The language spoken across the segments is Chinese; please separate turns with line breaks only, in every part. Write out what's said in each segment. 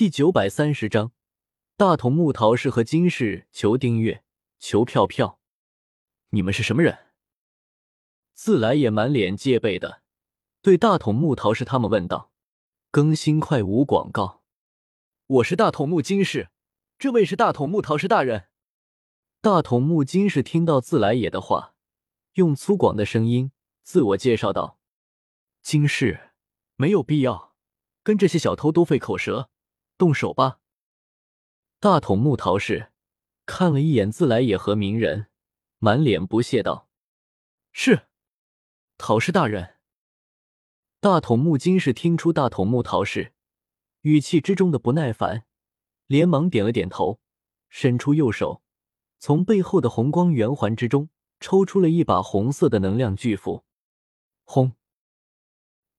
第九百三十章，大筒木桃氏和金氏求订阅，求票票。你们是什么人？自来也满脸戒备的对大筒木桃氏他们问道。更新快无广告。我是大筒木金氏，这位是大筒木桃氏大人。大筒木金氏听到自来也的话，用粗犷的声音自我介绍道：“金氏，没有必要跟这些小偷多费口舌。”动手吧！大筒木桃氏看了一眼自来也和鸣人，满脸不屑道：“是，桃氏大人。”大筒木金氏听出大筒木桃氏语气之中的不耐烦，连忙点了点头，伸出右手，从背后的红光圆环之中抽出了一把红色的能量巨斧。轰！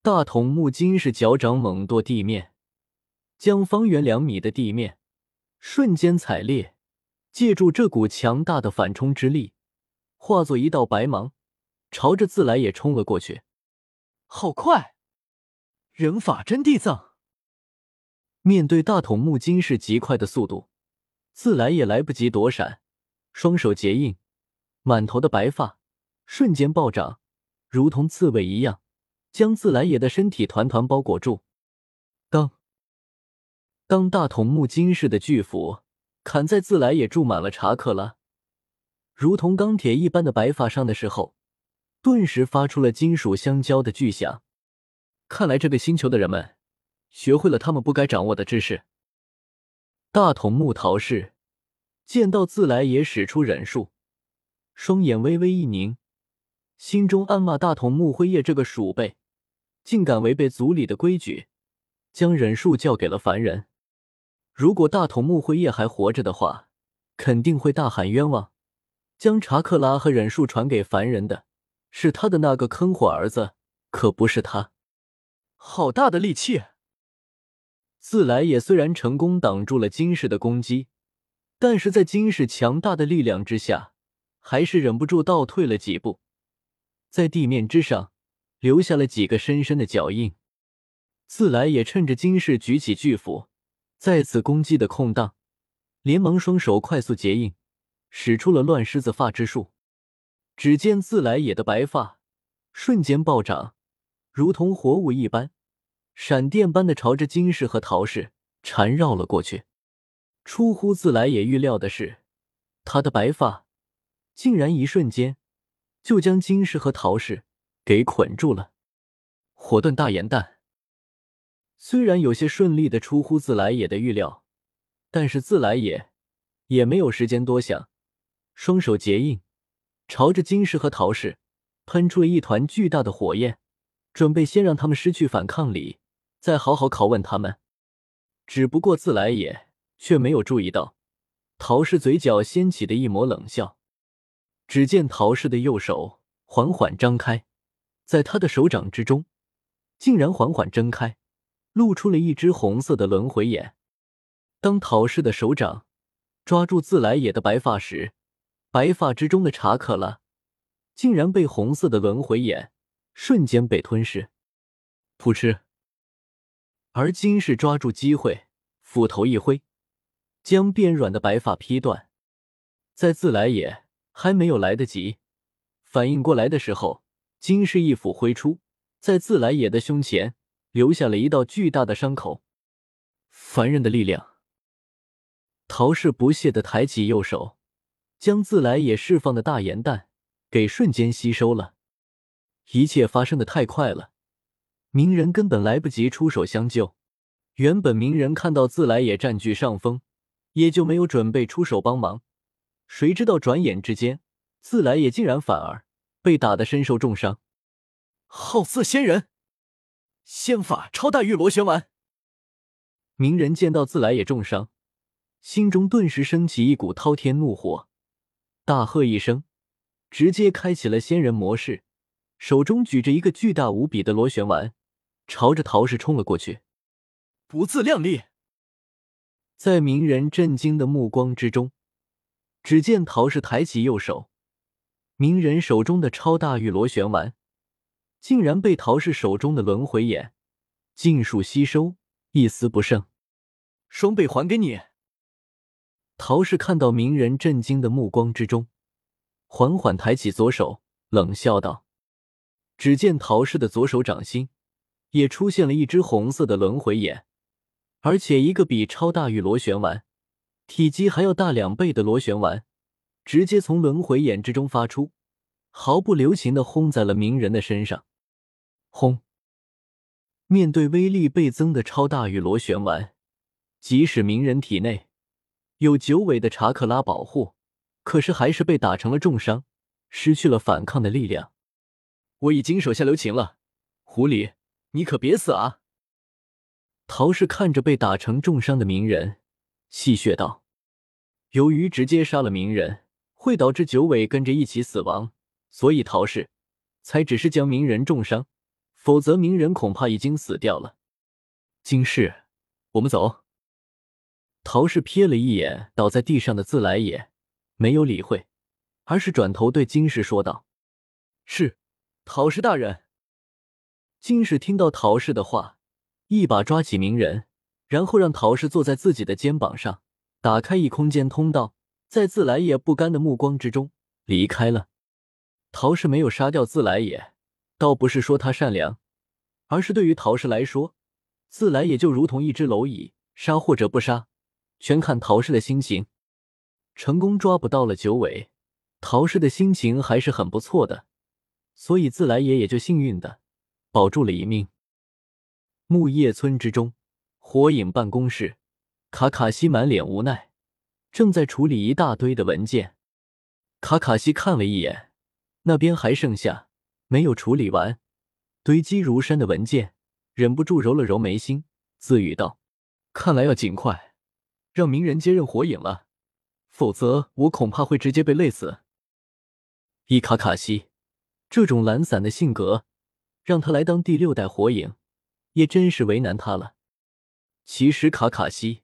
大筒木金氏脚掌猛跺地面。将方圆两米的地面瞬间踩裂，借助这股强大的反冲之力，化作一道白芒，朝着自来也冲了过去。好快！人法真地藏。面对大筒木金氏极快的速度，自来也来不及躲闪，双手结印，满头的白发瞬间暴涨，如同刺猬一样，将自来也的身体团团包裹住。当。大筒木金氏的巨斧砍在自来也注满了查克拉，如同钢铁一般的白发上的时候，顿时发出了金属相交的巨响。看来这个星球的人们学会了他们不该掌握的知识。大筒木桃氏见到自来也使出忍术，双眼微微一凝，心中暗骂大筒木辉夜这个鼠辈，竟敢违背族里的规矩，将忍术交给了凡人。如果大筒木辉夜还活着的话，肯定会大喊冤枉。将查克拉和忍术传给凡人的是他的那个坑货儿子，可不是他。好大的力气！自来也虽然成功挡住了金氏的攻击，但是在金氏强大的力量之下，还是忍不住倒退了几步，在地面之上留下了几个深深的脚印。自来也趁着金氏举起巨斧。再次攻击的空档，连忙双手快速结印，使出了乱狮子发之术。只见自来也的白发瞬间暴涨，如同活物一般，闪电般的朝着金氏和陶氏缠绕了过去。出乎自来也预料的是，他的白发竟然一瞬间就将金氏和陶氏给捆住了。火遁大岩弹。虽然有些顺利的出乎自来也的预料，但是自来也也没有时间多想，双手结印，朝着金氏和陶氏喷出了一团巨大的火焰，准备先让他们失去反抗力，再好好拷问他们。只不过自来也却没有注意到，陶氏嘴角掀起的一抹冷笑。只见陶氏的右手缓缓张开，在他的手掌之中，竟然缓缓睁开。露出了一只红色的轮回眼。当陶氏的手掌抓住自来也的白发时，白发之中的查克拉竟然被红色的轮回眼瞬间被吞噬。噗嗤！而金氏抓住机会，斧头一挥，将变软的白发劈断。在自来也还没有来得及反应过来的时候，金氏一斧挥出，在自来也的胸前。留下了一道巨大的伤口。凡人的力量。陶氏不屑的抬起右手，将自来也释放的大岩弹给瞬间吸收了。一切发生的太快了，鸣人根本来不及出手相救。原本鸣人看到自来也占据上风，也就没有准备出手帮忙。谁知道转眼之间，自来也竟然反而被打得身受重伤。好似仙人。仙法超大玉螺旋丸。鸣人见到自来也重伤，心中顿时升起一股滔天怒火，大喝一声，直接开启了仙人模式，手中举着一个巨大无比的螺旋丸，朝着陶氏冲了过去。不自量力！在鸣人震惊的目光之中，只见陶氏抬起右手，鸣人手中的超大玉螺旋丸。竟然被陶氏手中的轮回眼尽数吸收，一丝不剩。双倍还给你。陶氏看到鸣人震惊的目光之中，缓缓抬起左手，冷笑道：“只见陶氏的左手掌心也出现了一只红色的轮回眼，而且一个比超大玉螺旋丸体积还要大两倍的螺旋丸，直接从轮回眼之中发出，毫不留情的轰在了鸣人的身上。轰！面对威力倍增的超大玉螺旋丸，即使鸣人体内……”有九尾的查克拉保护，可是还是被打成了重伤，失去了反抗的力量。我已经手下留情了，狐狸，你可别死啊！陶氏看着被打成重伤的鸣人，戏谑道：“由于直接杀了鸣人会导致九尾跟着一起死亡，所以陶氏才只是将鸣人重伤，否则鸣人恐怕已经死掉了。”金氏，我们走。陶氏瞥了一眼倒在地上的自来也，没有理会，而是转头对金氏说道：“是，陶氏大人。”金氏听到陶氏的话，一把抓起鸣人，然后让陶氏坐在自己的肩膀上，打开一空间通道，在自来也不甘的目光之中离开了。陶氏没有杀掉自来也，倒不是说他善良，而是对于陶氏来说，自来也就如同一只蝼蚁，杀或者不杀。全看陶氏的心情。成功抓捕到了九尾，陶氏的心情还是很不错的，所以自来也也就幸运的保住了一命。木叶村之中，火影办公室，卡卡西满脸无奈，正在处理一大堆的文件。卡卡西看了一眼，那边还剩下没有处理完、堆积如山的文件，忍不住揉了揉眉心，自语道：“看来要尽快。”让鸣人接任火影了，否则我恐怕会直接被累死。伊卡卡西这种懒散的性格，让他来当第六代火影，也真是为难他了。其实卡卡西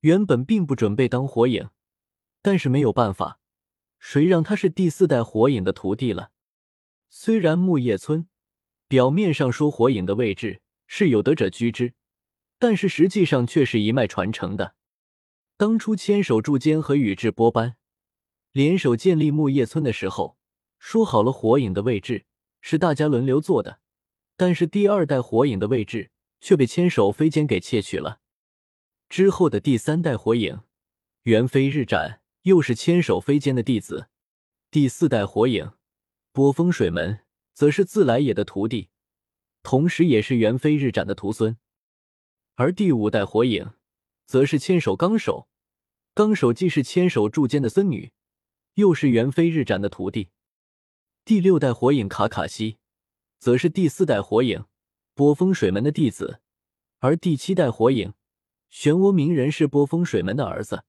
原本并不准备当火影，但是没有办法，谁让他是第四代火影的徒弟了？虽然木叶村表面上说火影的位置是有德者居之，但是实际上却是一脉传承的。当初千手柱间和宇智波斑联手建立木叶村的时候，说好了火影的位置是大家轮流坐的，但是第二代火影的位置却被千手飞剑给窃取了。之后的第三代火影猿飞日斩又是千手飞剑的弟子，第四代火影波风水门则是自来也的徒弟，同时也是猿飞日斩的徒孙，而第五代火影。则是千手纲手，纲手既是千手柱间的孙女，又是元飞日斩的徒弟。第六代火影卡卡西，则是第四代火影波风水门的弟子，而第七代火影漩涡鸣人是波风水门的儿子。